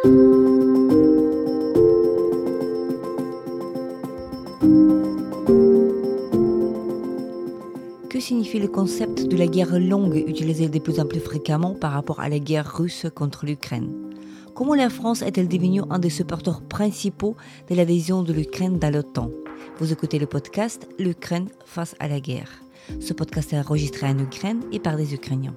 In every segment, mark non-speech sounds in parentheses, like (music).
Que signifie le concept de la guerre longue utilisé de plus en plus fréquemment par rapport à la guerre russe contre l'Ukraine? Comment la France est-elle devenue un des supporters principaux de l'adhésion de l'Ukraine dans l'OTAN? Vous écoutez le podcast L'Ukraine face à la guerre. Ce podcast est enregistré en Ukraine et par des Ukrainiens.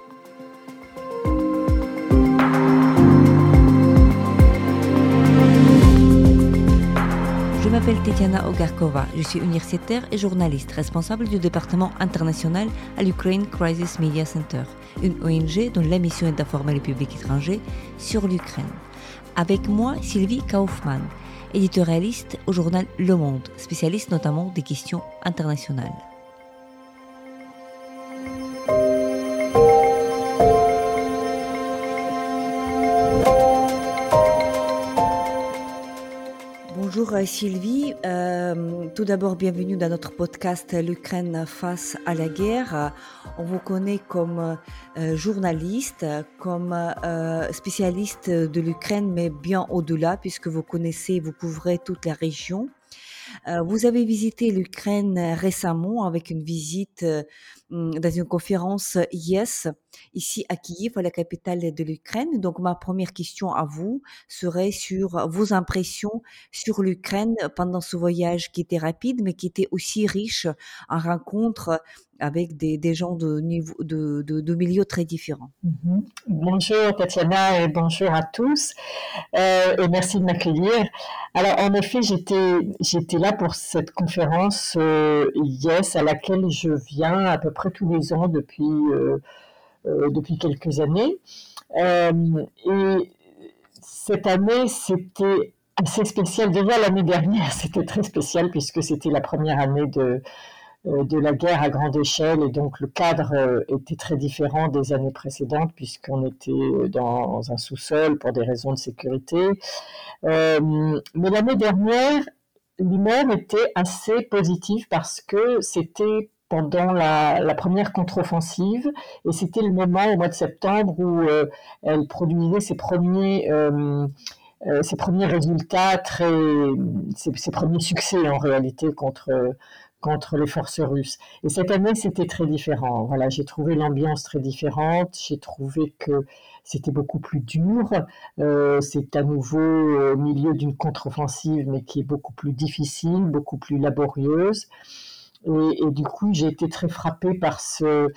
M'appelle Tetiana Ogarkova, je suis universitaire et journaliste responsable du département international à l'Ukraine Crisis Media Center, une ONG dont la mission est d'informer le public étranger sur l'Ukraine. Avec moi, Sylvie Kaufmann, éditorialiste au journal Le Monde, spécialiste notamment des questions internationales. Sylvie, euh, tout d'abord bienvenue dans notre podcast L'Ukraine face à la guerre. On vous connaît comme euh, journaliste, comme spécialiste de l'Ukraine, mais bien au-delà puisque vous connaissez, vous couvrez toute la région. vous avez visité l'Ukraine récemment avec une visite dans une conférence Yes ici à Kiev, la capitale de l'Ukraine. Donc ma première question à vous serait sur vos impressions sur l'Ukraine pendant ce voyage qui était rapide, mais qui était aussi riche en rencontres avec des, gens de, niveau, de, milieux très différents. Mm-hmm. Bonjour Tatiana et bonjour à tous euh, et merci de m'accueillir. Alors en effet, j'étais j'étais là pour cette conférence euh, Yes à laquelle je viens à peu près tous les ans depuis euh, euh, depuis quelques années. Euh, et cette année, c'était assez spécial. Déjà l'année dernière, (laughs) c'était très spécial puisque c'était la première année de, euh, de la guerre à grande échelle et donc le cadre était très différent des années précédentes puisqu'on était dans un sous-sol pour des raisons de sécurité. mais l'année dernière, l'humeur était assez positive parce que c'était pendant la, première contre-offensive et c'était le moment au mois de septembre où euh, elle produisait ses premiers euh, euh, ses premiers résultats très ses, premiers succès en réalité contre contre les forces russes et cette année c'était très différent voilà j'ai trouvé l'ambiance très différente j'ai trouvé que c'était beaucoup plus dur. c'est à nouveau au milieu d'une contre-offensive, mais qui est beaucoup plus difficile, beaucoup plus laborieuse. Et, du coup, j'ai été très frappée par ce,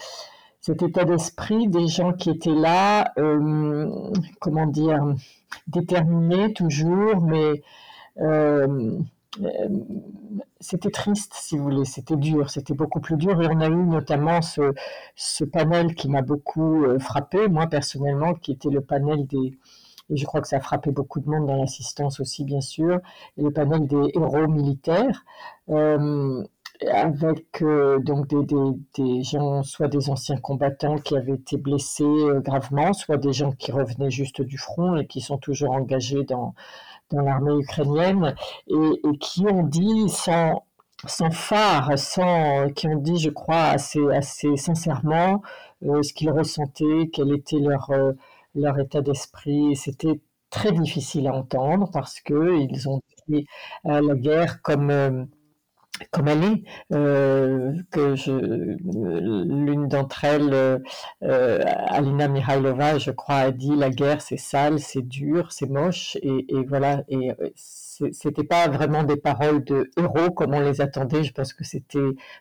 cet état d'esprit des gens qui étaient là, euh, comment dire, déterminés toujours, mais euh, euh, c'était triste, si vous voulez, c'était dur, c'était beaucoup plus dur. Et on a eu notamment ce, ce panel qui m'a beaucoup frappé, moi personnellement, qui était le panel des, et je crois que ça a frappé beaucoup de monde dans l'assistance aussi, bien sûr, et le panel des héros militaires. Avec euh, donc des, des, des, gens, soit des anciens combattants qui avaient été blessés euh, gravement, soit des gens qui revenaient juste du front et qui sont toujours engagés dans, dans l'armée ukrainienne et, qui ont dit sans, sans phare, sans, qui ont dit, je crois, assez, assez sincèrement euh, ce qu'ils ressentaient, quel était leur, leur état d'esprit. C'était très difficile à entendre parce qu'ils ont pris la guerre comme comme elle est, euh, que je, l'une d'entre elles, euh, euh, Alina Mihailova, je crois, a dit la guerre c'est sale, c'est dur, c'est moche, et, et voilà, et c'était pas vraiment des paroles de héros comme on les attendait, je pense que c'était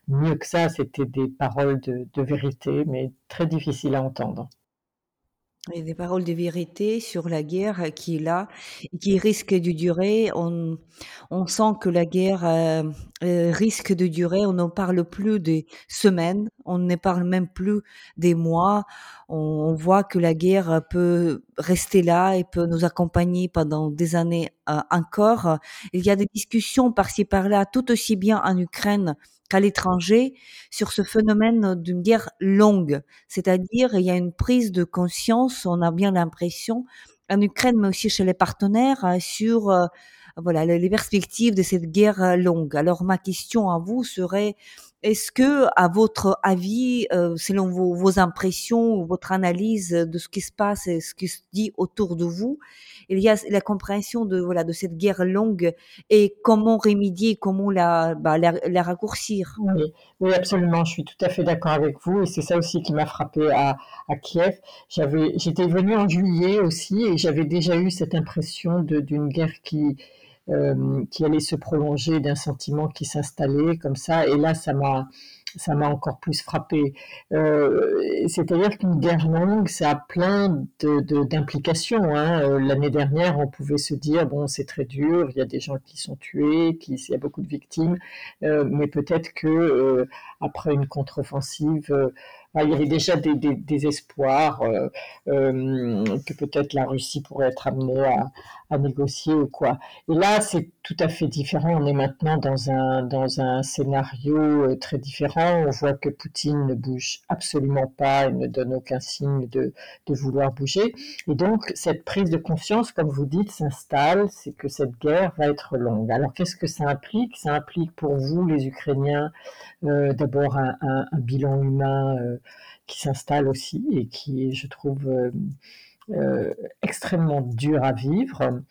mieux que ça, c'était des paroles de, de vérité, mais très difficiles à entendre. A des paroles de vérité sur la guerre qui est là et qui risque de durer. On, on sent que la guerre euh, euh, risque de durer. On ne parle plus des semaines, on ne parle même plus des mois. On, voit que la guerre peut rester là et peut nous accompagner pendant des années encore. Il y a des discussions par-ci par-là, tout aussi bien en Ukraine qu'à l'étranger, sur ce phénomène d'une guerre longue. C'est-à-dire, il y a une prise de conscience, on a bien l'impression, en Ukraine, mais aussi chez les partenaires, sur voilà les perspectives de cette guerre longue. Alors ma question à vous serait est-ce que, à votre avis, euh, selon vos, impressions ou votre analyse de ce qui se passe et ce qui se dit autour de vous, il y a la compréhension de voilà de cette guerre longue et comment remédier, comment la, bah, raccourcir? Oui, absolument. Je suis tout à fait d'accord avec vous et c'est ça aussi qui m'a frappé à, Kiev. J'étais venue en juillet aussi et j'avais déjà eu cette impression d'une guerre qui euh, qui allait se prolonger, d'un sentiment qui s'installait comme ça. Et là, ça m'a ça m'a encore plus frappé. Euh, C'est-à-dire qu'une guerre longue, ça a plein d'implications. De, hein. Euh, L'année dernière, on pouvait se dire bon, c'est très dur, il y a des gens qui sont tués, qui, il y a beaucoup de victimes, mais peut-être que après une contre-offensive, il y avait déjà des, espoirs euh, euh, que peut-être la Russie pourrait être amenée à, négocier ou quoi. Et là, c'est tout à fait différent. On est maintenant dans un, dans un scénario euh, très différent. On voit que Poutine ne bouge absolument pas et ne donne aucun signe de, vouloir bouger. Et donc, cette prise de conscience, comme vous dites, s'installe, c'est que cette guerre va être longue. Alors, qu'est-ce que ça implique? Ça implique pour vous, les Ukrainiens, d'abord un, bilan humain qui s'installe aussi et qui, je trouve, euh, euh extrêmement dur à vivre.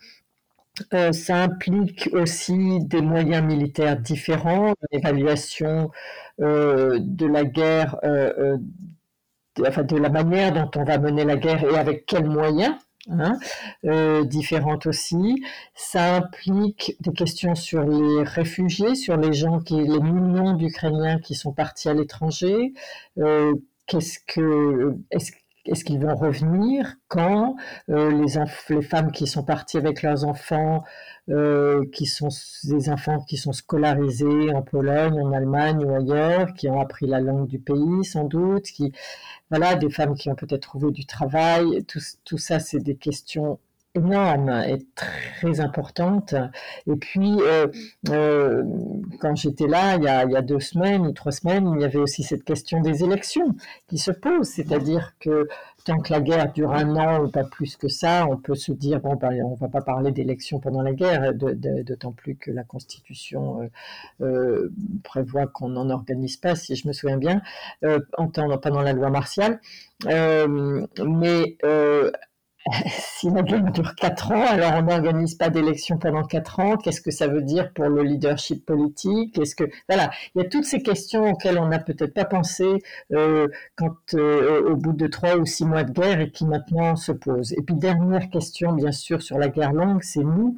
Euh, ça implique aussi des moyens militaires différents, l'évaluation de la guerre, de la manière dont on va mener la guerre et avec quels moyens. Hein, euh, différentes aussi. Ça implique des questions sur les réfugiés, sur les gens qui, les millions d'Ukrainiens qui sont partis à l'étranger. Euh, qu'est-ce que, est-ce est-ce qu'ils vont revenir Quand euh, les, les, femmes qui sont parties avec leurs enfants, euh, qui sont des enfants qui sont scolarisés en Pologne, en Allemagne ou ailleurs, qui ont appris la langue du pays sans doute, qui voilà, des femmes qui ont peut-être trouvé du travail, tout, tout ça, c'est des questions énorme et très importante. Et puis, euh, euh, quand j'étais là, il y, a, il y, a, deux semaines ou trois semaines, il y avait aussi cette question des élections qui se pose. C'est-à-dire que tant que la guerre dure un an ou pas plus que ça, on peut se dire, bon, ben, on va pas parler d'élections pendant la guerre, d'autant plus que la Constitution euh, prévoit qu'on n'en organise pas, si je me souviens bien, pendant la loi martiale. Mais (laughs) si la guerre dure quatre ans, alors on n'organise pas d'élection pendant quatre ans. Qu'est-ce que ça veut dire pour le leadership politique? Est-ce que voilà, il y a toutes ces questions auxquelles on n'a peut-être pas pensé euh, quand euh, au bout de trois ou six mois de guerre et qui maintenant se posent. Et puis dernière question, bien sûr, sur la guerre longue, c'est nous,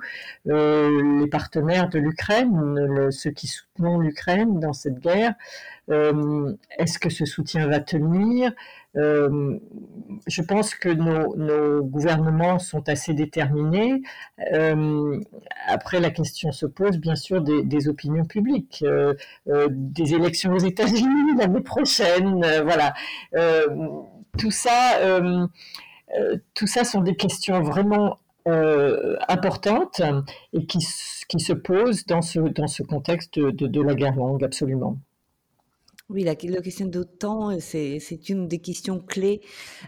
euh, les partenaires de l'Ukraine, ceux qui soutenons l'Ukraine dans cette guerre. Euh, est-ce que ce soutien va tenir? Euh, Je pense que nos, gouvernements sont assez déterminés. Euh, après, la question se pose bien sûr des, opinions publiques, des élections aux États-Unis (laughs) l'année prochaine. voilà, tout ça, tout ça sont des questions vraiment euh, importantes et qui, se posent dans ce, dans ce contexte de la guerre longue, absolument. Oui, la, question d'OTAN, euh, c'est, c'est une des questions clés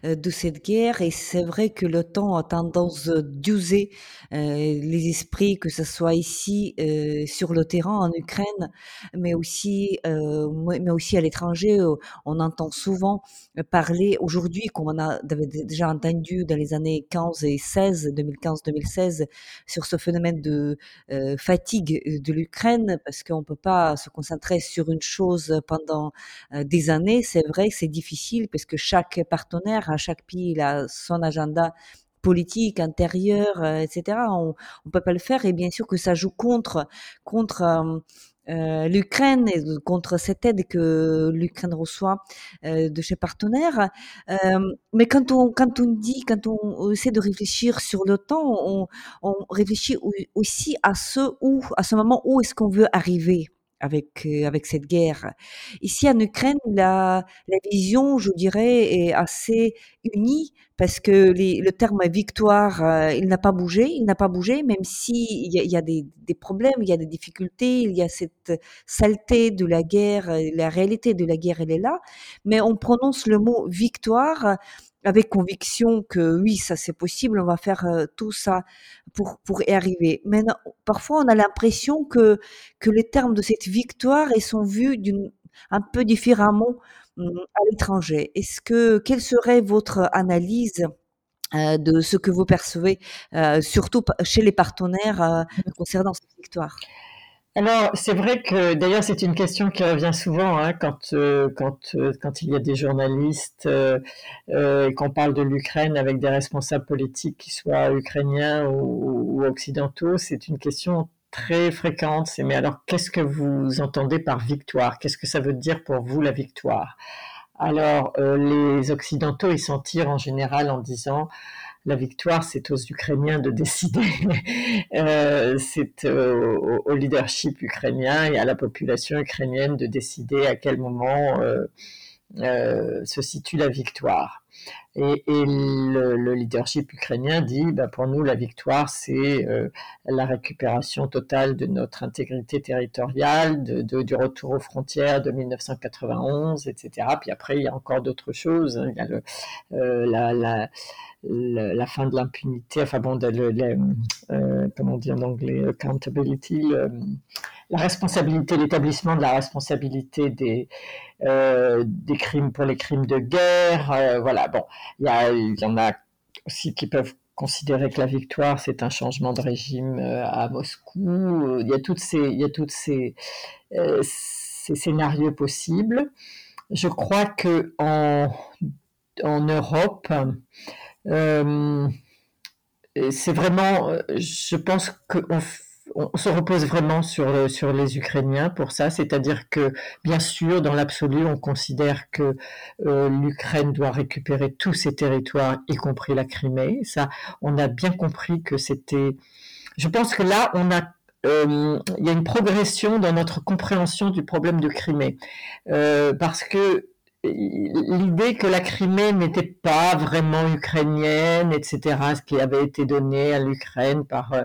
euh, de cette guerre et c'est vrai que l'OTAN a tendance d'user euh, les esprits, que ce soit ici sur le terrain en Ukraine, mais aussi, mais aussi à l'étranger. On entend souvent parler aujourd'hui, comme on a déjà entendu dans les années 15 et 16, 2015-2016, sur ce phénomène de fatigue de l'Ukraine, parce qu'on peut pas se concentrer sur une chose pendant des années, c'est vrai que c'est difficile parce que chaque partenaire, à chaque pays, il a son agenda politique, intérieur, euh, etc. On ne peut pas le faire et bien sûr que ça joue contre, contre euh, euh, l'Ukraine et contre cette aide que l'Ukraine reçoit euh, de ses partenaires. Euh, mais quand on, quand on dit, quand on essaie de réfléchir sur le temps, on, on réfléchit aussi à ce où, à ce moment où est-ce qu'on veut arriver avec, avec cette guerre. Ici en Ukraine, la, vision, je dirais, est assez unie parce que le terme victoire, il n'a pas bougé, il n'a pas bougé, même si il y a, y a des, des, problèmes, il y a des difficultés, il y a cette saleté de la guerre, la réalité de la guerre, elle est là, mais on prononce le mot victoire avec conviction que oui, ça c'est possible, on va faire tout ça pour, pour y arriver. Mais parfois, on a l'impression que, que les termes de cette victoire sont vus d'une, un peu différemment mmh, à l'étranger. Est-ce que, quelle serait votre analyse de ce que vous percevez, surtout chez les partenaires concernant cette victoire? Alors, c'est vrai que d'ailleurs, c'est une question qui revient souvent hein, quand, euh, quand, euh, quand il y a des journalistes euh, euh, et qu'on parle de l'Ukraine avec des responsables politiques qui soient ukrainiens ou, ou occidentaux. C'est une question très fréquente. Mais alors, qu'est-ce que vous entendez par victoire? Qu'est-ce que ça veut dire pour vous la victoire? Alors, les Occidentaux, ils s'en tirent en général en disant la victoire, c'est aux Ukrainiens de décider. (laughs) euh, c'est au, leadership ukrainien et à la population ukrainienne de décider à quel moment euh, euh, se situe la victoire. Et, le, le, leadership ukrainien dit, bah, pour nous, la victoire, c'est la récupération totale de notre intégrité territoriale, du retour aux frontières de 1991, etc. Puis après, il y a encore d'autres choses. Hein. La fin de l'impunité, enfin bon, de, le, euh, comment on dit en anglais, accountability, la responsabilité, l'établissement de la responsabilité des, euh, des crimes pour les crimes de guerre. Euh, voilà, bon, il y, en a aussi qui peuvent considérer que la victoire, c'est un changement de régime à Moscou. Il y a toutes ces, il y a toutes ces scénarios possibles. Je crois que en, en Europe, euh, c'est vraiment, je pense qu'on on se repose vraiment sur, sur les Ukrainiens pour ça, c'est-à-dire que bien sûr, dans l'absolu, on considère que euh, l'Ukraine doit récupérer tous ses territoires, y compris la Crimée. Ça, on a bien compris que c'était. Je pense que là, on a euh, il y a une progression dans notre compréhension du problème de Crimée, euh, parce que l'idée que la Crimée n'était pas vraiment ukrainienne, etc., ce qui avait été donné à l'Ukraine par euh,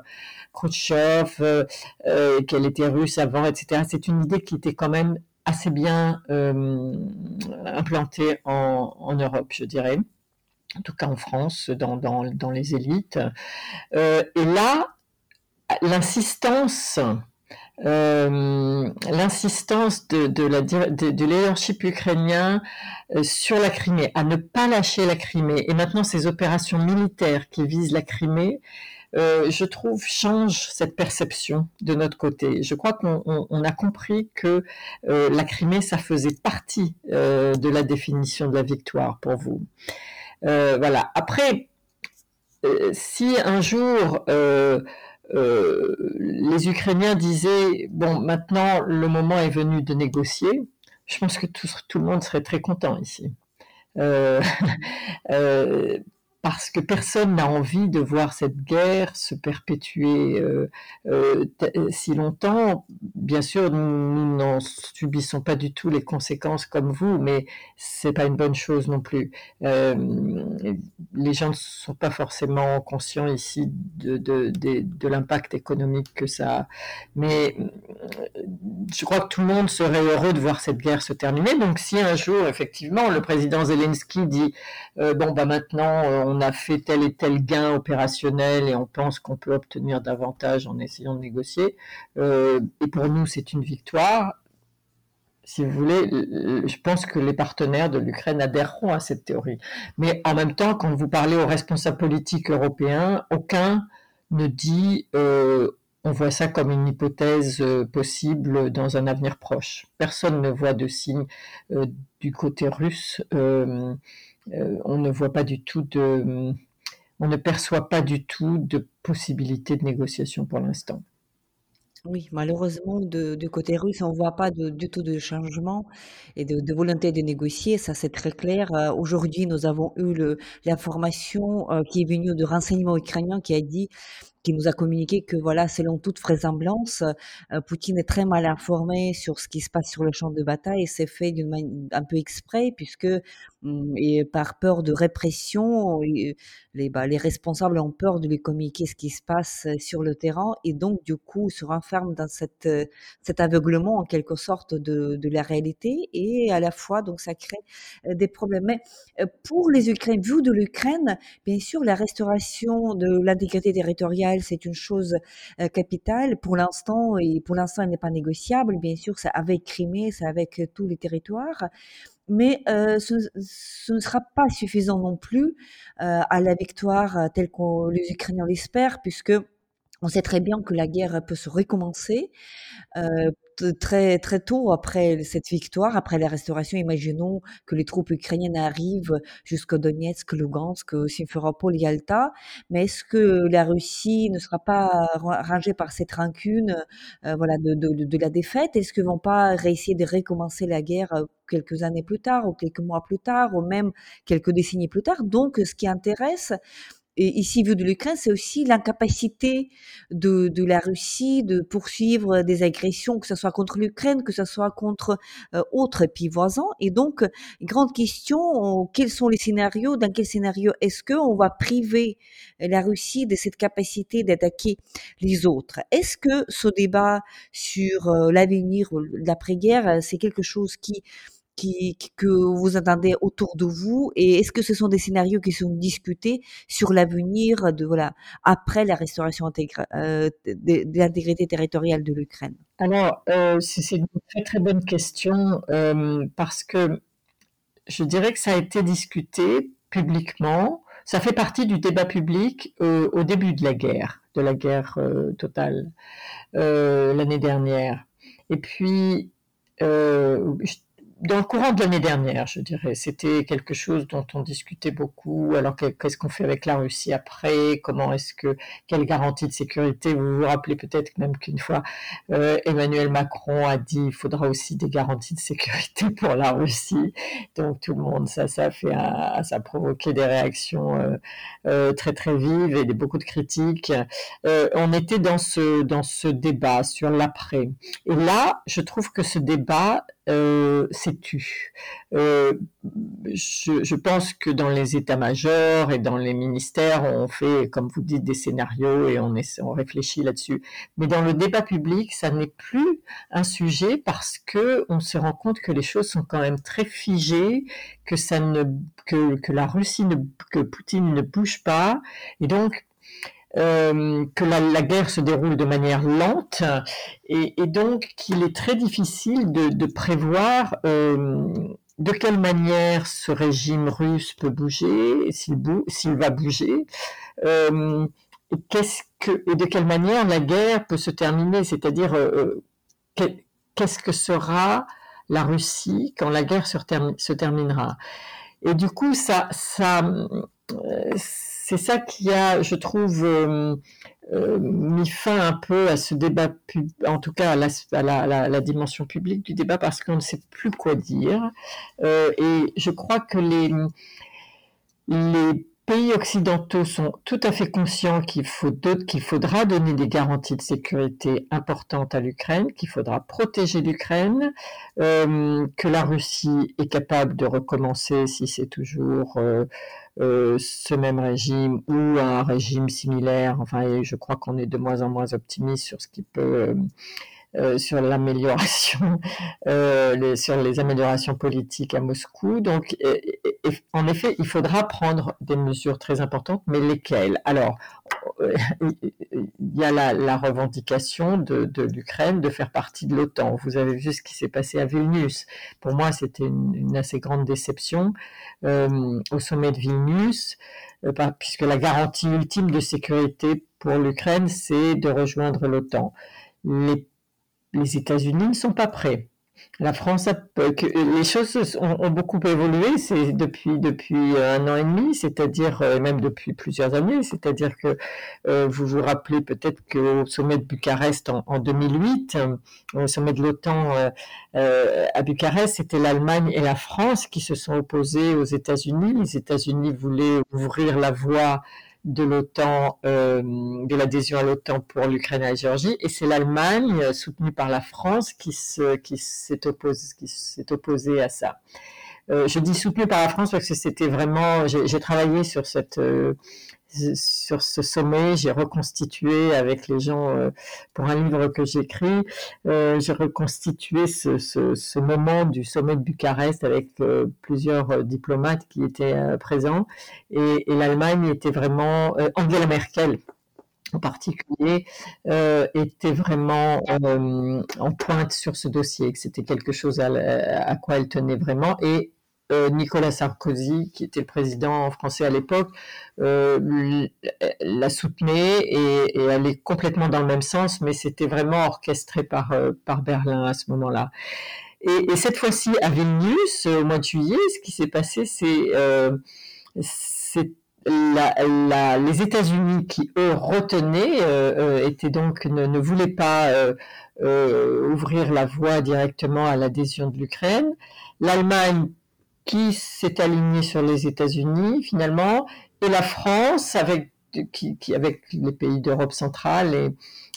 Khrouchtchev, euh, euh, qu'elle était russe avant, etc., c'est une idée qui était quand même assez bien euh, implantée en, Europe, je dirais, en tout cas en France, dans, les élites. Et là, l'insistance euh, l'insistance de, de, la, de, de leadership ukrainien euh, sur la Crimée, à ne pas lâcher la Crimée, et maintenant ces opérations militaires qui visent la Crimée, euh, je trouve, change cette perception de notre côté. Je crois qu'on on, on a compris que euh, la Crimée, ça faisait partie euh, de la définition de la victoire pour vous. voilà. Après, si un jour euh, les Ukrainiens disaient, bon, maintenant le moment est venu de négocier, je pense que tout, le monde serait très content ici. Euh, (laughs) euh, parce que personne n'a envie de voir cette guerre se perpétuer si longtemps. Bien sûr, nous n'en subissons pas du tout les conséquences comme vous, mais c'est pas une bonne chose non plus. Euh, les gens ne sont pas forcément conscients ici de, de, de, de l'impact économique que ça a. Mais je crois que tout le monde serait heureux de voir cette guerre se terminer. Donc si un jour, effectivement, le président Zelensky dit, euh, bon, bah maintenant, on a fait tel et tel gain opérationnel et on pense qu'on peut obtenir davantage en essayant de négocier. Euh, et pour nous, c'est une victoire. Si vous voulez, je pense que les partenaires de l'Ukraine adhéreront à cette théorie. Mais en même temps, quand vous parlez aux responsables politiques européens, aucun ne dit euh, on voit ça comme une hypothèse euh, possible dans un avenir proche. Personne ne voit de signe euh, du côté russe. On ne voit pas du tout de, on ne perçoit pas du tout de possibilité de négociation pour l'instant. Oui, malheureusement, du côté russe, on ne voit pas du tout de changement et de, volonté de négocier, ça c'est très clair. Euh, aujourd'hui, nous avons eu l'information euh, qui est venue de renseignements ukrainiens qui a dit qui nous a communiqué que voilà, selon toute vraisemblance, euh, Poutine est très mal informé sur ce qui se passe sur le champ de bataille et c'est fait d'une manière un peu exprès puisque et par peur de répression, les, bah, les responsables ont peur de lui communiquer ce qui se passe sur le terrain et donc du coup se renferment dans cette, cet aveuglement en quelque sorte de, de la réalité et à la fois donc ça crée des problèmes. Mais pour les Ukrainiens, vu de l'Ukraine, bien sûr la restauration de l'intégrité territoriale c'est une chose capitale pour l'instant et pour l'instant elle n'est pas négociable. Bien sûr, c'est avec Crimée, c'est avec tous les territoires, mais ce, ne sera pas suffisant non plus à la victoire telle que les Ukrainiens l'espèrent, puisque on sait très bien que la guerre peut se recommencer très très tôt après cette victoire, après la restauration. Imaginons que les troupes ukrainiennes arrivent jusqu'à Donetsk, Lugansk, Simferopol, Yalta. Mais est-ce que la Russie ne sera pas rangée par cette rancune, voilà, de, de, de, la défaite? Est-ce qu'ils vont pas réussir de recommencer la guerre quelques années plus tard, ou quelques mois plus tard, ou même quelques décennies plus tard? Donc, ce qui intéresse, et ici, vu de l'Ukraine, c'est aussi l'incapacité de, la Russie de poursuivre des agressions, que ce soit contre l'Ukraine, que ce soit contre euh, autres pays voisins. Et donc, grande question, quels sont les scénarios Dans quel scénario est-ce qu'on va priver la Russie de cette capacité d'attaquer les autres? Est-ce que ce débat sur euh, l'avenir, l'après-guerre, c'est quelque chose qui que vous attendez autour de vous Et est-ce que ce sont des scénarios qui sont discutés sur l'avenir de voilà après la restauration euh, de, l'intégrité territoriale de l'Ukraine? Alors, euh, c'est une très très bonne question euh, parce que je dirais que ça a été discuté publiquement. Ça fait partie du débat public au début de la guerre, de la guerre totale l'année dernière. Et puis, dans le courant de l'année dernière, je dirais. C'était quelque chose dont on discutait beaucoup. Alors, qu'est-ce qu'on fait avec la Russie après? Comment est-ce que quelle garantie de sécurité? Vous vous rappelez peut-être même qu'une fois euh, Emmanuel Macron a dit il faudra aussi des garanties de sécurité (laughs) pour la Russie. Donc tout le monde, ça, ça fait, ça a provoqué des réactions euh, euh, très très vives et beaucoup de critiques. on était dans ce dans ce débat sur l'après. Et là, je trouve que ce débat euh, tu euh, je, je, pense que dans les états-majors et dans les ministères, on fait, comme vous dites, des scénarios et on, est, on réfléchit là-dessus. Mais dans le débat public, ça n'est plus un sujet parce que on se rend compte que les choses sont quand même très figées, que ça ne, que, que la Russie ne, que Poutine ne bouge pas, et donc euh, que la, guerre se déroule de manière lente et, donc qu'il est très difficile de, prévoir euh, de quelle manière ce régime russe peut bouger, s'il va bouger, euh, qu'est-ce que, et de quelle manière la guerre peut se terminer, c'est-à-dire qu'est-ce que sera la Russie quand la guerre se, se terminera. Et du coup, ça, ça c'est ça qui a, je trouve, euh, euh, mis fin un peu à ce débat, en tout cas à la, dimension publique du débat, parce qu'on ne sait plus quoi dire. Euh, et je crois que les, pays occidentaux sont tout à fait conscients qu'il faudra donner des garanties de sécurité importantes à l'Ukraine, qu'il faudra protéger l'Ukraine, que la Russie est capable de recommencer si c'est toujours ce même régime ou un régime similaire. Enfin, je crois qu'on est de moins en moins optimiste sur ce qui peut euh, sur l'amélioration, (laughs) euh, sur les améliorations politiques à Moscou. Donc, en effet, il faudra prendre des mesures très importantes, mais lesquelles? Alors, euh, il y a la, revendication de, l'Ukraine de faire partie de l'OTAN. Vous avez vu ce qui s'est passé à Vilnius. Pour moi, c'était une, assez grande déception au sommet de Vilnius, puisque la garantie ultime de sécurité pour l'Ukraine, c'est de rejoindre l'OTAN. Les les États-Unis ne sont pas prêts. La France, a, les choses ont, beaucoup évolué, c'est depuis depuis un an et demi, c'est-à-dire euh, même depuis plusieurs années, c'est-à-dire que euh, vous vous rappelez peut-être qu'au sommet de Bucarest en, 2008, euh, au sommet de l'OTAN à Bucarest, c'était l'Allemagne et la France qui se sont opposés aux États-Unis. Les États-Unis voulaient ouvrir la voie de l'OTAN, de l'adhésion à l'OTAN pour l'Ukraine et la Géorgie, et c'est l'Allemagne, soutenue par la France, qui s'est opposée à ça. Euh, je dis soutenu par la France parce que c'était vraiment, j'ai travaillé sur cette euh, sur ce sommet, j'ai reconstitué avec les gens euh, pour un livre que j'écris, j'ai reconstitué ce, moment du sommet de Bucarest avec plusieurs diplomates qui étaient présents et, l'Allemagne était vraiment Angela Merkel en particulier euh, était vraiment en pointe sur ce dossier, que c'était quelque chose à, à, quoi elle tenait vraiment. Et euh, Nicolas Sarkozy, qui était le président français à l'époque, euh, la soutenait et, et, allait complètement dans le même sens, mais c'était vraiment orchestré par, euh, par Berlin à ce moment-là. Et, cette fois-ci, à Vilnius, au mois de juillet, ce qui s'est passé, c'est les États-Unis qui eux retenaient étaient donc ne, ne voulaient pas ouvrir la voie directement à l'adhésion de l'Ukraine. L'Allemagne qui s'est aligné sur les États-Unis finalement, et la France avec qui, avec les pays d'Europe centrale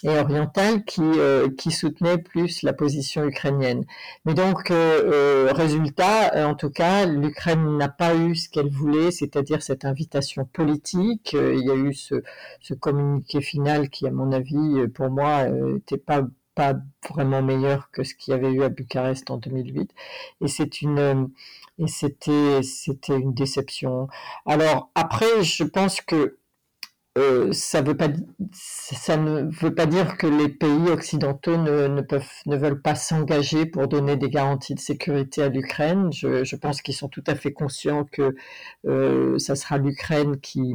et, orientale qui, euh, soutenaient plus la position ukrainienne. Mais donc, euh, euh résultat, euh, en tout cas, l'Ukraine n'a pas eu ce qu'elle voulait, c'est-à-dire cette invitation politique. il y a eu ce, ce communiqué final qui, à mon avis, pour moi, n'était pas pas vraiment meilleur que ce qu'il y avait eu à Bucarest en 2008. Et c'est une et c'était c'était une déception. Alors après, je pense que euh, ça, ne veut pas dire que les pays occidentaux ne, ne peuvent, ne veulent pas s'engager pour donner des garanties de sécurité à l'Ukraine. Je, je, pense qu'ils sont tout à fait conscients que euh, ça sera l'Ukraine qui,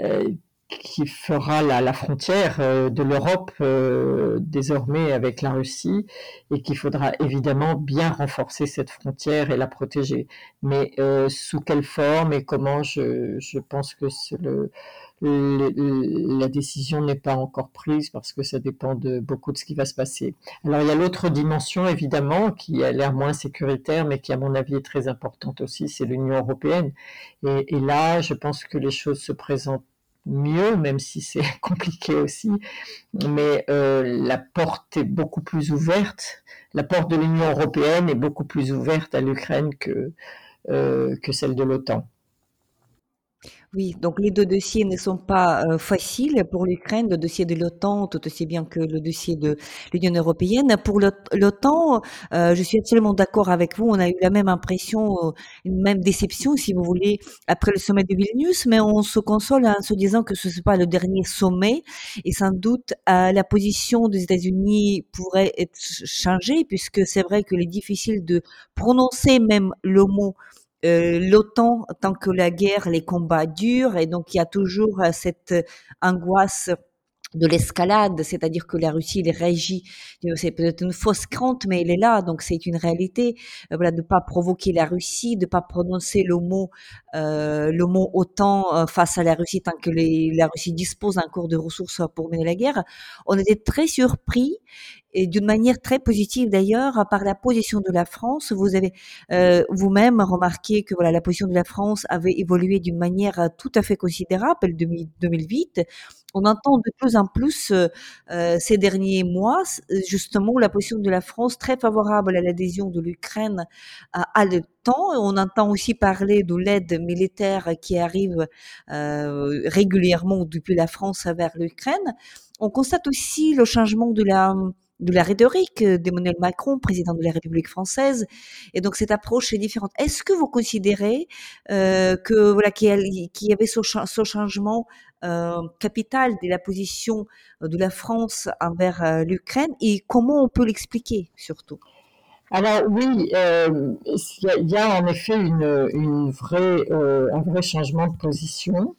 euh, qui fera la, la frontière euh, de l'Europe euh, désormais avec la Russie et qu'il faudra évidemment bien renforcer cette frontière et la protéger. Mais euh, sous quelle forme et comment, je, je pense que le, le, la décision n'est pas encore prise parce que ça dépend de beaucoup de ce qui va se passer. Alors il y a l'autre dimension évidemment qui a l'air moins sécuritaire mais qui à mon avis est très importante aussi, c'est l'Union européenne. Et, et là, je pense que les choses se présentent mieux, même si c'est (laughs) compliqué aussi. Mais euh, la porte est beaucoup plus ouverte. La porte de l'Union européenne est beaucoup plus ouverte à l'Ukraine que, euh, que celle de l'OTAN. Oui, donc les deux dossiers ne sont pas euh, faciles pour l'Ukraine, le dossier de l'OTAN tout aussi bien que le dossier de l'Union européenne. Pour l'OTAN, euh, je suis absolument d'accord avec vous, on a eu la même impression, euh, une même déception, si vous voulez, après le sommet de Vilnius, mais on se console en se disant que ce n'est pas le dernier sommet, et sans doute la position des États-Unis pourrait être changée, puisque c'est vrai qu'il est difficile de prononcer même le mot euh, l'OTAN tant que la guerre, les combats durent, et donc il y a toujours euh, cette angoisse de l'escalade, c'est-à-dire que la Russie elle réagit, c'est peut-être une fausse crainte, mais elle est là, donc c'est une réalité. Euh, voilà, de pas provoquer la Russie, de pas prononcer le mot, euh, le mot OTAN face à la Russie tant que la Russie dispose encore de ressources pour mener la guerre. On était très surpris et d'une manière très positive d'ailleurs par la position de la France. Vous avez euh, vous-même remarqué que voilà la position de la France avait évolué d'une manière tout à fait considérable depuis 2008. On entend de plus en plus euh, euh, ces derniers mois justement la position de la France très favorable à l'adhésion de l'Ukraine à, à l'OTAN. On entend aussi parler de l'aide militaire qui arrive euh, régulièrement depuis la France vers l'Ukraine. On constate aussi le changement de la de la rhétorique d'Emmanuel Macron, président de la République française. Et donc cette approche est différente. Est-ce que vous considérez euh, que voilà qu'il y, avait ce, changement euh, capital de la position de la France envers euh, l'Ukraine? Et comment on peut l'expliquer surtout? Alors oui, il y, a en effet une, un vrai changement de position.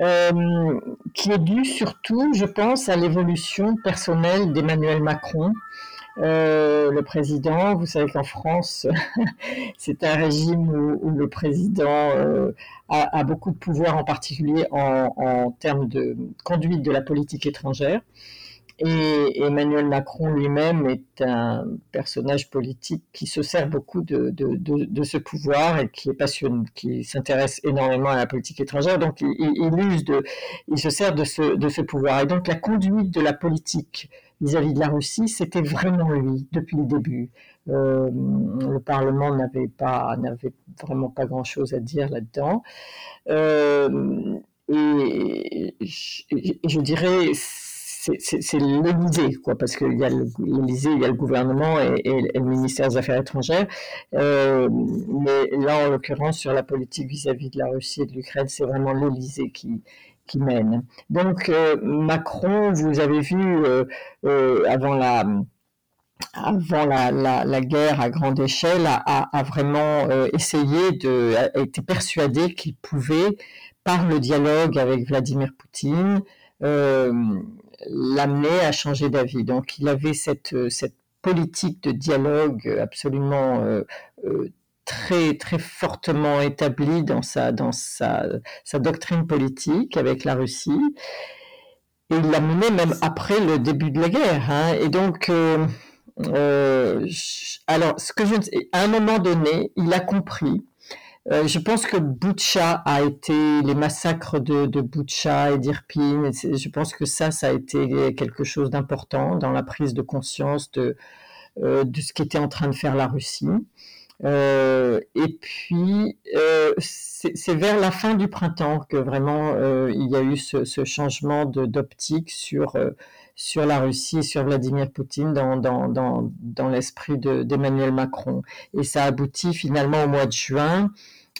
Euh, qui est dû surtout, je pense, à l'évolution personnelle d'Emmanuel Macron. Euh, le président, vous savez qu'en France, (laughs) c'est un régime où, le président euh, a, beaucoup de pouvoir, en particulier en, termes de conduite de la politique étrangère. Et Emmanuel Macron lui-même est un personnage politique qui se sert beaucoup de, de, ce pouvoir et qui est passionné, qui s'intéresse énormément à la politique étrangère. Donc, il, il, use de, il se sert de ce, de ce pouvoir. Et donc, la conduite de la politique vis-à-vis de la Russie, c'était vraiment lui depuis le début. Euh, le Parlement n'avait pas, n'avait vraiment pas grand-chose à dire là-dedans. Euh, et, je dirais c'est l'Élysée, quoi, parce qu'il y a l'Élysée, il y a le gouvernement et, le ministère des Affaires étrangères. Euh, mais là, en l'occurrence, sur la politique vis-à-vis de la Russie et de l'Ukraine, c'est vraiment l'Élysée qui, qui mène. Donc, euh, Macron, vous avez vu, euh, avant la avant la, la, guerre à grande échelle, a, a vraiment essayé de, a été persuadé qu'il pouvait, par le dialogue avec Vladimir Poutine, l'amener à changer d'avis. Donc il avait cette, euh, cette politique de dialogue absolument euh, euh, très très fortement établie dans sa dans sa, sa doctrine politique avec la Russie. Et il l'a mené même après le début de la guerre. Hein. Et donc, alors, ce que je, à un moment donné, il a compris euh, je pense que Butcha a été les massacres de, de Butcha et d'Irpin. Je pense que ça, ça a été quelque chose d'important dans la prise de conscience de euh, de ce qu'était en train de faire la Russie. Euh, et puis, c'est vers la fin du printemps que vraiment il y a eu ce changement d'optique sur sur la Russie sur Vladimir Poutine dans, dans, dans, dans l'esprit d'Emmanuel Macron. Et ça aboutit finalement au mois de juin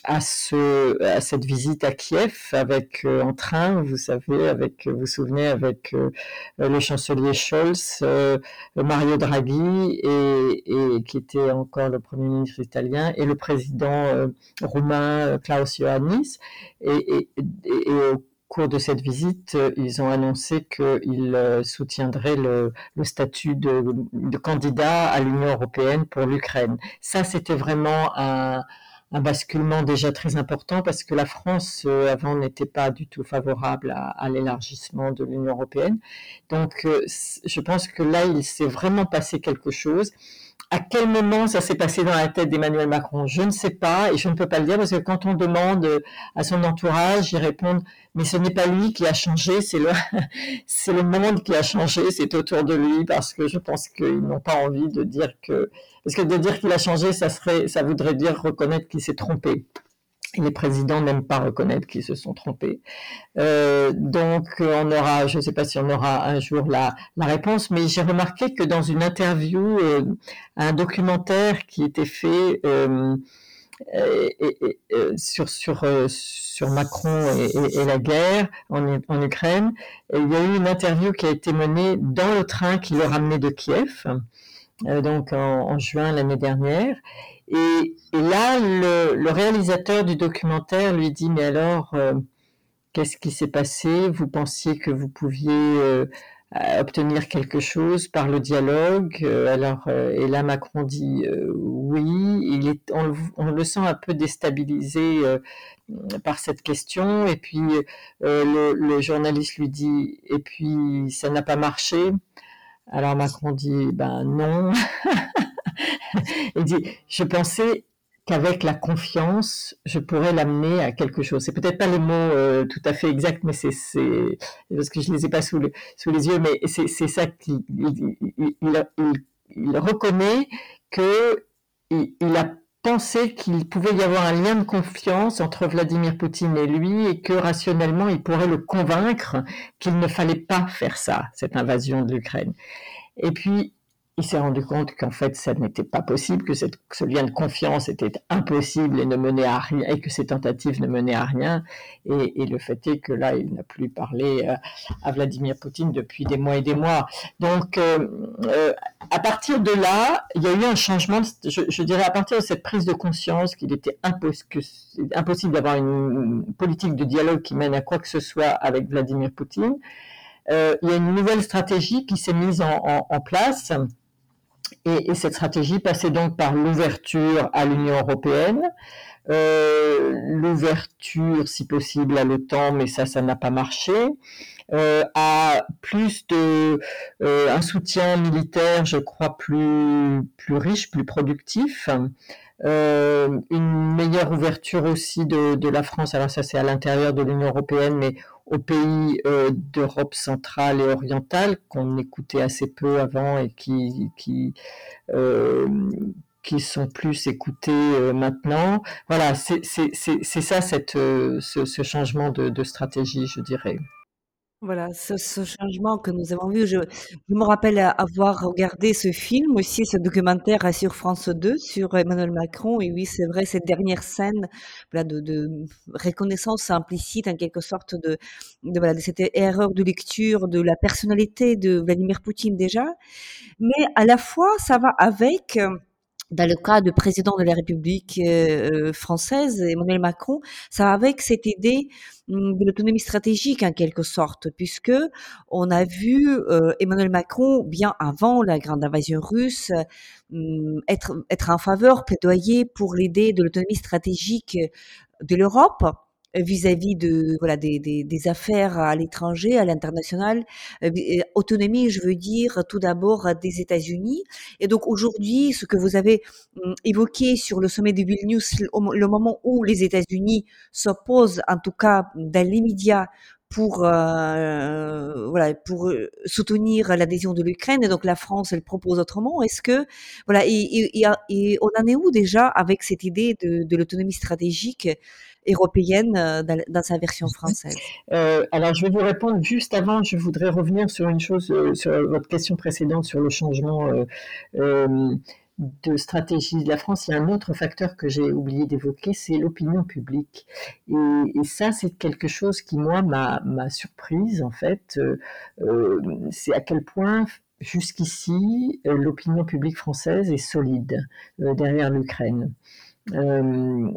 à, ce, à cette visite à Kiev avec euh, en train, vous savez, avec vous vous souvenez avec euh, le chancelier Scholz, euh, Mario Draghi et, et, qui était encore le premier ministre italien et le président roumain Klaus Iohannis et, et, et, au cours de cette visite, ils ont annoncé qu'ils soutiendraient le, statut de, candidat à l'Union européenne pour l'Ukraine. Ça, c'était vraiment un, basculement déjà très important parce que la France euh, avant n'était pas du tout favorable à, l'élargissement de l'Union européenne. Donc euh, je pense que là il s'est vraiment passé quelque chose. À quel moment ça s'est passé dans la tête d'Emmanuel Macron? Je ne sais pas et je ne peux pas le dire parce que quand on demande à son entourage, ils répondent mais ce n'est pas lui qui a changé, c'est le (laughs) c'est monde qui a changé, c'est autour de lui parce que je pense qu'ils n'ont pas envie de dire que parce que de dire qu'il a changé, ça voudrait dire reconnaître qu'il s'est trompé. Les présidents n'aiment pas reconnaître qu'ils se sont trompés. Euh, donc on aura, je ne sais pas si on aura un jour la, la réponse, mais j'ai remarqué que dans une interview, euh, un documentaire qui était fait euh, et, sur sur sur Macron et, la guerre en, en, Ukraine, il y a eu une interview qui a été menée dans le train qui le ramenait de Kiev, donc en, juin l'année dernière, et, là, le, réalisateur du documentaire lui dit, mais alors, euh, qu'est-ce qui s'est passé? Vous pensiez que vous pouviez euh, obtenir quelque chose par le dialogue? Euh, Alors, et là, Macron dit, oui, il est, on, le sent un peu déstabilisé par cette question. Et puis, le, journaliste lui dit, et puis, ça n'a pas marché. Alors Macron dit, ben non. (laughs) il dit, je pensais qu'avec la confiance, je pourrais l'amener à quelque chose. C'est peut-être pas les mots euh, tout à fait exacts, mais c'est parce que je les ai pas sous, sous les yeux, mais c'est ça qu'il il, il, reconnaît que il, a pensé qu'il pouvait y avoir un lien de confiance entre Vladimir Poutine et lui et que rationnellement il pourrait le convaincre qu'il ne fallait pas faire ça, cette invasion de l'Ukraine. Et puis il s'est rendu compte qu'en fait, ça n'était pas possible, que, ce lien de confiance était impossible et ne menait à rien, et que ces tentatives ne menaient à rien. Et, le fait est que là, il n'a plus parlé euh, à Vladimir Poutine depuis des mois et des mois. Donc, euh, euh, à partir de là, il y a eu un changement, je, dirais à partir de cette prise de conscience qu'il était impossible d'avoir une, politique de dialogue qui mène à quoi que ce soit avec Vladimir Poutine. Il y a une nouvelle stratégie qui s'est mise en place et, cette stratégie passait donc par l'ouverture à l'Union européenne, euh, l'ouverture, si possible, à l'OTAN, mais ça, ça n'a pas marché. a plus de un soutien militaire, je crois, plus plus riche, plus productif. Euh, une meilleure ouverture aussi de, de, la France, alors ça c'est à l'intérieur de l'Union européenne, mais aux pays euh, d'Europe centrale et orientale qu'on écoutait assez peu avant et qui, qui, euh, qui sont plus écoutés euh, maintenant. Voilà, c'est ça cette, euh, ce, ce, changement de, de stratégie, je dirais. Voilà, ce, ce, changement que nous avons vu, je, je, me rappelle avoir regardé ce film aussi, ce documentaire sur France 2 sur Emmanuel Macron. Et oui, c'est vrai, cette dernière scène voilà, de, de, reconnaissance implicite en quelque sorte de, de, voilà, de cette erreur de lecture de la personnalité de Vladimir Poutine déjà. Mais à la fois, ça va avec dans le cas du président de la République euh, euh, française, Emmanuel Macron, ça va avec cette idée hum, de l'autonomie stratégique en quelque sorte, puisque on a vu euh, Emmanuel Macron bien avant la grande invasion russe hum, être être en faveur, plaidoyer pour l'idée de l'autonomie stratégique de l'Europe vis-à-vis de voilà des, des, des affaires à l'étranger, à l'international. Euh, autonomie, je veux dire tout d'abord des États-Unis. Et donc aujourd'hui, ce que vous avez hum, évoqué sur le sommet de Vilnius, le moment où les États-Unis s'opposent, en tout cas dans l'immédiat, pour euh, voilà pour euh, soutenir l'adhésion de l'Ukraine. Et donc la France elle propose autrement. Est-ce que voilà et, et, et, on en est où déjà avec cette idée de, de l'autonomie stratégique européenne euh, dans, sa version française? Euh, Alors, je vais vous répondre juste avant. Je voudrais revenir sur une chose, euh, sur votre question précédente sur le changement de stratégie de la France. Il y a un autre facteur que j'ai oublié d'évoquer, c'est l'opinion publique. Et, ça, c'est quelque chose qui, moi, m'a surprise, en fait. c'est à quel point jusqu'ici, l'opinion publique française est solide derrière l'Ukraine. Euh,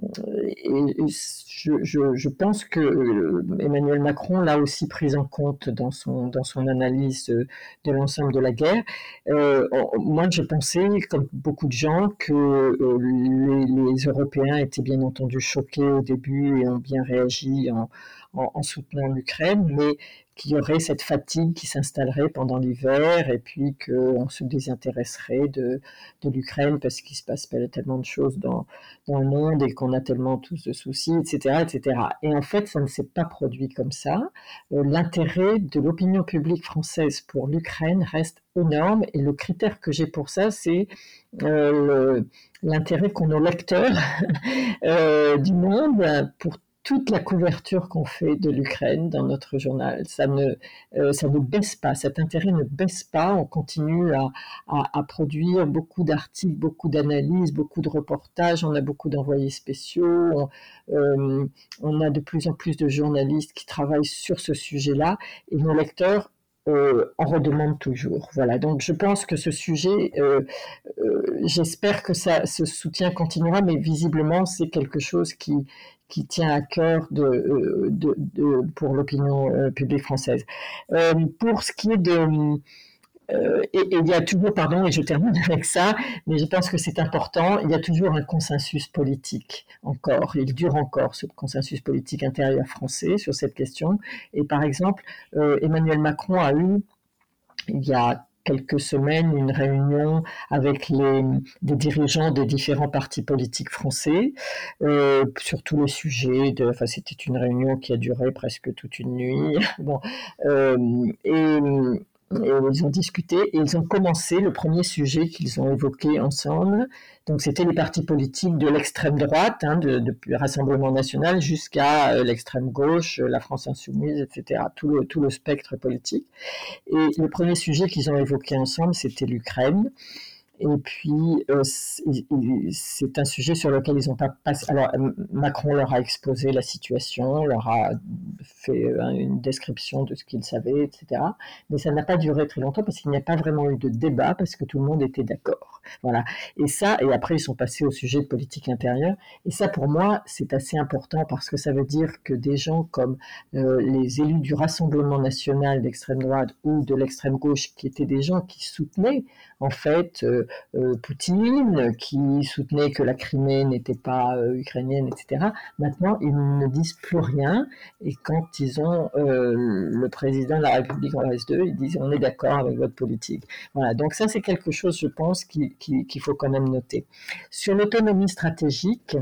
et je, pense que euh, Emmanuel Macron l'a aussi pris en compte dans son, dans son analyse de, l'ensemble de la guerre. Euh, moi, je pensais, comme beaucoup de gens, que les, les, Européens étaient bien entendu choqués au début et ont bien réagi en, en, en soutenant l'Ukraine, mais qu'il y aurait cette fatigue qui s'installerait pendant l'hiver et puis qu'on se désintéresserait de, de l'Ukraine parce qu'il se passe tellement de choses dans, dans le monde et qu'on a tellement tous de soucis, etc., etc. Et en fait, ça ne s'est pas produit comme ça. Euh, l'intérêt de l'opinion publique française pour l'Ukraine reste énorme et le critère que j'ai pour ça, c'est euh, l'intérêt qu'ont nos lecteurs (laughs) euh, du monde pour toute la couverture qu'on fait de l'Ukraine dans notre journal. Ça ne, euh, ça ne baisse pas, cet intérêt ne baisse pas. On continue à, à, produire beaucoup d'articles, beaucoup d'analyses, beaucoup de reportages. On a beaucoup d'envoyés spéciaux. On, euh, a de plus en plus de journalistes qui travaillent sur ce sujet-là. Et nos lecteurs euh, en redemandent toujours. Voilà. Donc je pense que ce sujet, j'espère que ça, ce soutien continuera, mais visiblement c'est quelque chose qui qui tient à cœur de, euh, de, pour l'opinion euh, publique française. Euh, pour ce qui est de et, il y a toujours, pardon, et je termine avec ça, mais je pense que c'est important, il y a toujours un consensus politique encore, il dure encore ce consensus politique intérieur français sur cette question. Et par exemple, Emmanuel Macron a eu, il y a quelques semaines une réunion avec les, dirigeants des différents partis politiques français euh, sur tous les sujets. Enfin, c'était une réunion qui a duré presque toute une nuit. (laughs) Bon, euh, et ils ont discuté et ils ont commencé le premier sujet qu'ils ont évoqué ensemble. Donc c'était les partis politiques de l'extrême droite, hein, de, depuis Rassemblement national jusqu'à euh, l'extrême gauche, euh, la France insoumise, etc. Tout le, tout le spectre politique. Et le premier sujet qu'ils ont évoqué ensemble, c'était l'Ukraine. Et puis, euh, c'est un sujet sur lequel ils n'ont pas passé. Alors, Macron leur a exposé la situation, leur a fait euh, une description de ce qu'il savait, etc. Mais ça n'a pas duré très longtemps parce qu'il n'y a pas vraiment eu de débat parce que tout le monde était d'accord. Voilà. Et ça, et après, ils sont passés au sujet de politique intérieure. Et ça, pour moi, c'est assez important parce que ça veut dire que des gens comme euh, les élus du Rassemblement national d'extrême droite ou de l'extrême gauche, qui étaient des gens qui soutenaient, en fait, Poutine, qui soutenait que la Crimée n'était pas ukrainienne, etc. Maintenant, ils ne disent plus rien. Et quand ils ont le président de la République en face d'eux, ils disent on est d'accord avec votre politique. Voilà. Donc ça, c'est quelque chose, je pense, qu'il faut quand même noter. Sur l'autonomie stratégique,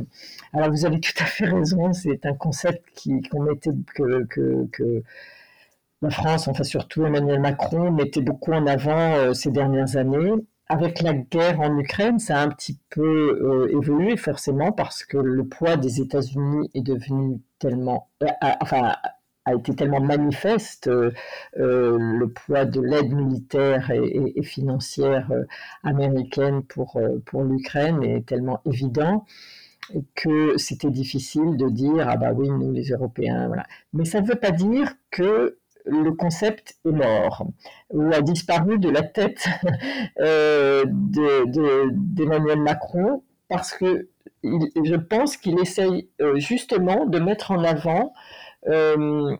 alors vous avez tout à fait raison, c'est un concept qu'on mettait que, la France, enfin surtout Emmanuel Macron, mettait beaucoup en avant euh, ces dernières années. Avec la guerre en Ukraine, ça a un petit peu euh, évolué forcément parce que le poids des États-Unis est devenu tellement, euh, enfin, a été tellement manifeste, le poids de l'aide militaire et, et financière américaine pour, pour l'Ukraine est tellement évident que c'était difficile de dire ah bah oui nous les Européens voilà. Mais ça ne veut pas dire que le concept est mort ou a disparu de la tête (laughs) euh, d'Emmanuel Macron parce que je pense qu'il essaye euh, justement de mettre en avant euh,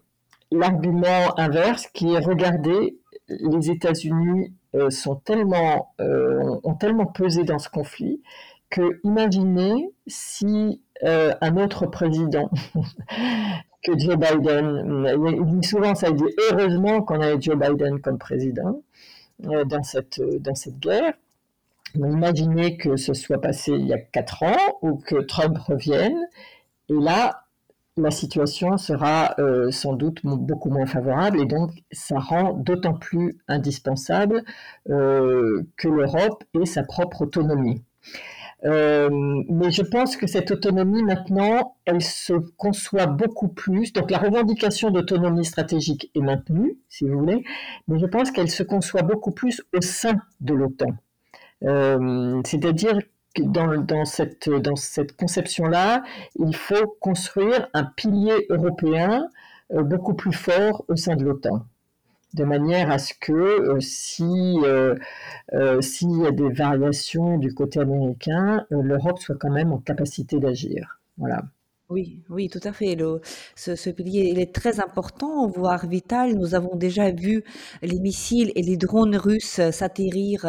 l'argument inverse qui est regardez les États-Unis sont tellement ont tellement pesé dans ce conflit que imaginez si euh, un autre président (laughs) que Joe Biden, il dit souvent ça, il dit heureusement qu'on a Joe Biden comme président euh, dans, cette, dans cette guerre. imaginez que ce soit passé il y a quatre ans ou que Trump revienne, et là, la situation sera euh, sans doute beaucoup moins favorable et donc ça rend d'autant plus indispensable que l'Europe ait sa propre autonomie. Euh, mais je pense que cette autonomie, maintenant, elle se conçoit beaucoup plus. Donc la revendication d'autonomie stratégique est maintenue, si vous voulez, mais je pense qu'elle se conçoit beaucoup plus au sein de l'OTAN. Euh, c'est-à-dire que dans, dans cette, dans cette conception-là, il faut construire un pilier européen euh, beaucoup plus fort au sein de l'OTAN de manière à ce que euh, si euh, euh, s'il y a des variations du côté américain, l'Europe soit quand même en capacité d'agir. Voilà. Oui, oui, tout à fait. Ce, ce pilier, il est très important, voire vital. Nous avons déjà vu les missiles et les drones russes s'atterrir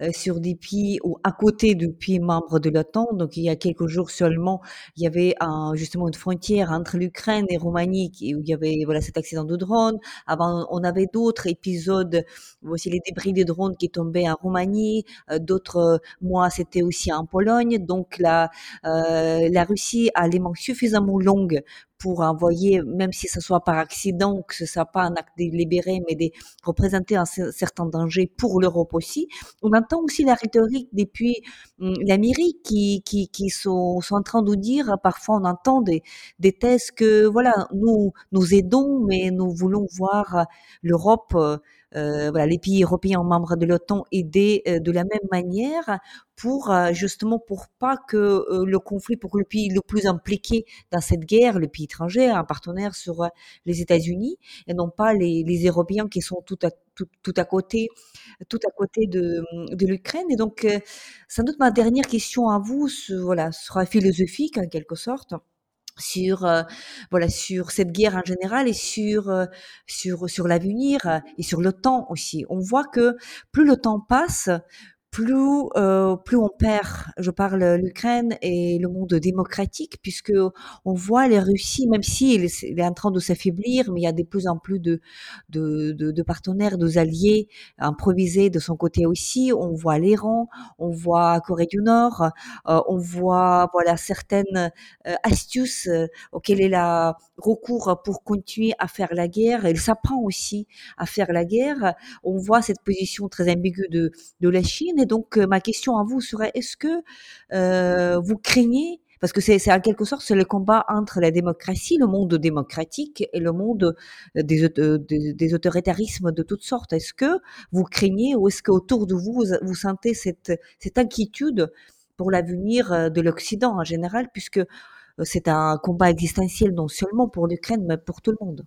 euh, sur des pays ou à côté de pays membres de l'OTAN. Donc, il y a quelques jours seulement, il y avait un, justement une frontière entre l'Ukraine et Roumanie où il y avait voilà cet accident de drone. Avant, on avait d'autres épisodes. Voici les débris de drones qui tombaient en Roumanie. Euh, d'autres mois, c'était aussi en Pologne. Donc, la, euh, la Russie a les manques suffisamment longue pour envoyer, même si ce soit par accident, que ce soit pas un acte délibéré, mais de représenter un certain danger pour l'Europe aussi. On entend aussi la rhétorique depuis hum, l'Amérique qui, qui, sont, en train de dire, parfois on entend des, des thèses que, voilà, nous, nous aidons, mais nous voulons voir l'Europe euh, voilà, les pays européens membres de l'OTAN aider euh, de la même manière pour euh, justement pour pas que le conflit, pour le pays le plus impliqué dans cette guerre, le pays étranger, un partenaire sur les États-Unis, et non pas les, Européens qui sont tout à, tout, tout à côté, tout à côté de, de l'Ukraine. Et donc, sans doute ma dernière question à vous, voilà, sera philosophique en quelque sorte sur euh, voilà sur cette guerre en général et sur euh, sur sur l'avenir et sur le temps aussi. On voit que plus le temps passe, plus euh, plus on perd, je parle l'Ukraine et le monde démocratique, puisque on voit les Russies, même si il est, en train de s'affaiblir, mais il y a de plus en plus de de, de, partenaires, de alliés improvisés de son côté aussi. On voit l'Iran, on voit Corée du Nord, euh, on voit voilà certaines euh, astuces euh, auxquelles il a recours pour continuer à faire la guerre. Il s'apprend aussi à faire la guerre. On voit cette position très ambiguë de de la Chine donc, euh, ma question à vous serait, est-ce que euh, vous craignez parce que c'est en quelque sorte le combat entre la démocratie, le monde démocratique et le monde euh, des, des, autoritarismes de toutes sortes. Est-ce que vous craignez ou est-ce qu'autour de vous, vous sentez cette, cette inquiétude pour l'avenir de l'Occident en général, puisque c'est un combat existentiel non seulement pour l'Ukraine, mais pour tout le monde?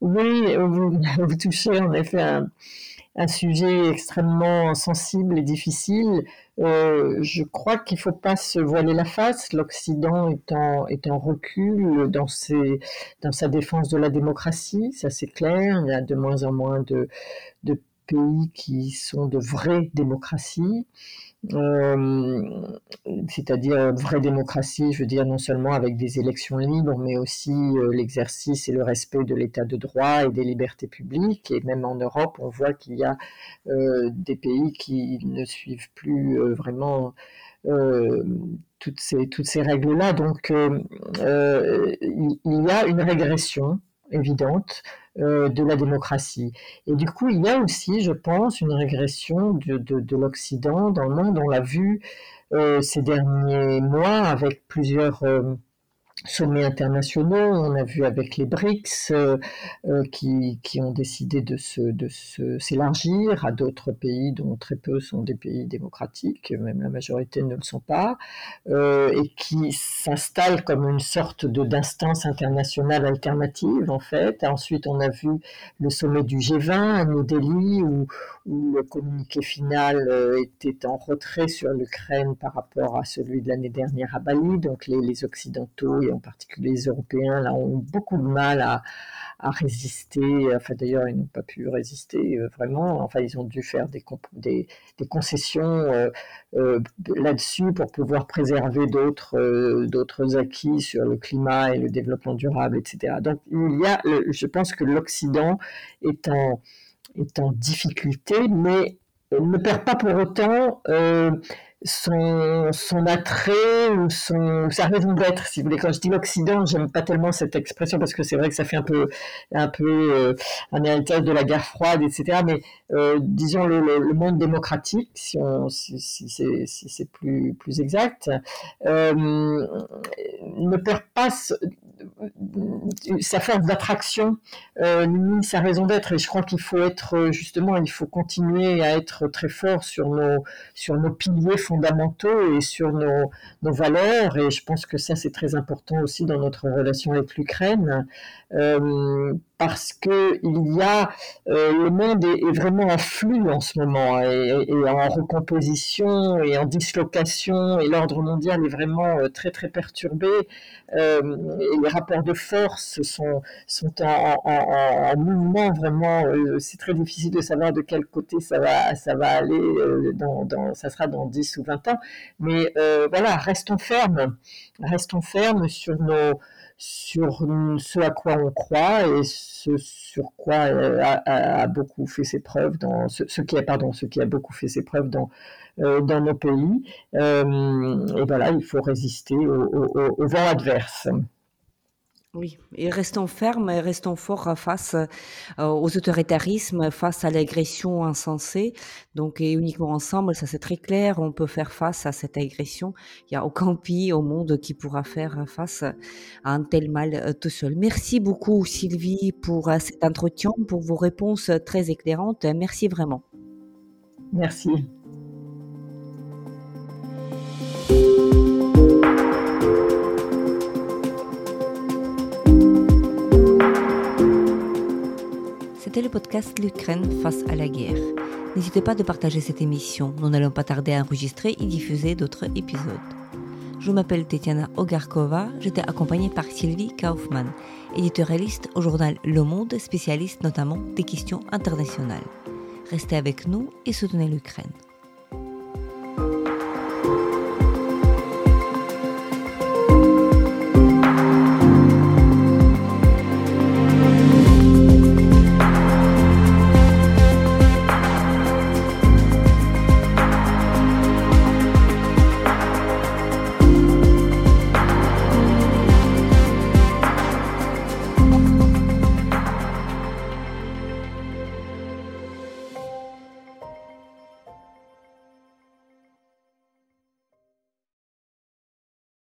Oui, (laughs) vous, touchez en effet un sujet extrêmement sensible et difficile. Euh, je crois qu'il ne faut pas se voiler la face. L'Occident est en, recul dans, sa défense de la démocratie, ça c'est clair. Il y a de moins en moins de pays qui sont de vraies démocraties. Euh, c'est-à-dire vraie démocratie, je veux dire non seulement avec des élections libres, mais aussi euh, l'exercice et le respect de l'état de droit et des libertés publiques. Et même en Europe, on voit qu'il y a euh, des pays qui ne suivent plus vraiment toutes ces, toutes ces règles-là. Donc il y a une régression évidente euh, de la démocratie. Et du coup, il y a aussi, je pense, une régression de, de, l'Occident dans le monde. On l'a vu euh, ces derniers mois avec plusieurs... Euh, sommets internationaux. On a vu avec les BRICS euh, euh, qui, qui, ont décidé de, se, de s'élargir à d'autres pays dont très peu sont des pays démocratiques, même la majorité ne le sont pas, euh, et qui s'installent comme une sorte de, d'instance internationale alternative en fait. Ensuite, on a vu le sommet du G20 à New Delhi où, où le communiqué final était en retrait sur l'Ukraine par rapport à celui de l'année dernière à Bali. Donc les, les Occidentaux en particulier les Européens, là, ont beaucoup de mal à, résister. Enfin, d'ailleurs, ils n'ont pas pu résister euh, vraiment. Enfin, ils ont dû faire des, concessions euh, euh, là-dessus pour pouvoir préserver d'autres d'autres acquis sur le climat et le développement durable, etc. Donc, il y a, je pense que l'Occident est en, est en difficulté, mais ne perd pas pour autant son, son attrait ou son, sa raison d'être, si vous voulez. Quand je dis l'Occident, j'aime pas tellement cette expression parce que c'est vrai que ça fait un peu, un peu euh, un héritage de la guerre froide, etc. Mais euh, disons le, monde démocratique, si, on, si, si c'est plus, plus exact, euh, ne perd pas sa force d'attraction euh, ni sa raison d'être. Et je crois qu'il faut être justement, il faut continuer à être très fort sur nos sur nos piliers fondamentaux et sur nos, nos valeurs. Et je pense que ça c'est très important aussi dans notre relation avec l'Ukraine. Euh, parce que il y a euh, le monde est, vraiment en flux en ce moment et, en recomposition et en dislocation et l'ordre mondial est vraiment euh, très très perturbé. Et les rapports de force sont sont en, en, mouvement vraiment c'est très difficile de savoir de quel côté ça va ça va aller dans ça sera dans 10 ou 20 ans. Mais voilà restons fermes. Restons fermes sur nos sur ce à quoi on croit et ce sur quoi euh, a, a, beaucoup fait ses preuves dans ce, qui a pardon ce qui a beaucoup fait ses preuves dans euh, dans nos pays euh, et voilà il faut résister au, au, au vent adverse. Oui, et restons fermes et restons forts face euh, aux autoritarismes, face à l'agression insensée. Donc, et uniquement ensemble, ça c'est très clair, on peut faire face à cette agression. Il n'y a aucun pays au monde qui pourra faire face à un tel mal euh, tout seul. Merci beaucoup Sylvie pour euh, cet entretien, pour vos réponses très éclairantes. Merci vraiment. Merci. Le podcast L'Ukraine face à la guerre. N'hésitez pas de partager cette émission. Nous n'allons pas tarder à enregistrer et diffuser d'autres épisodes. Je m'appelle Tetiana Ogarkova. J'étais accompagnée par Sylvie Kaufmann, éditorialiste au journal Le Monde, spécialiste notamment des questions internationales. Restez avec nous et soutenez l'Ukraine.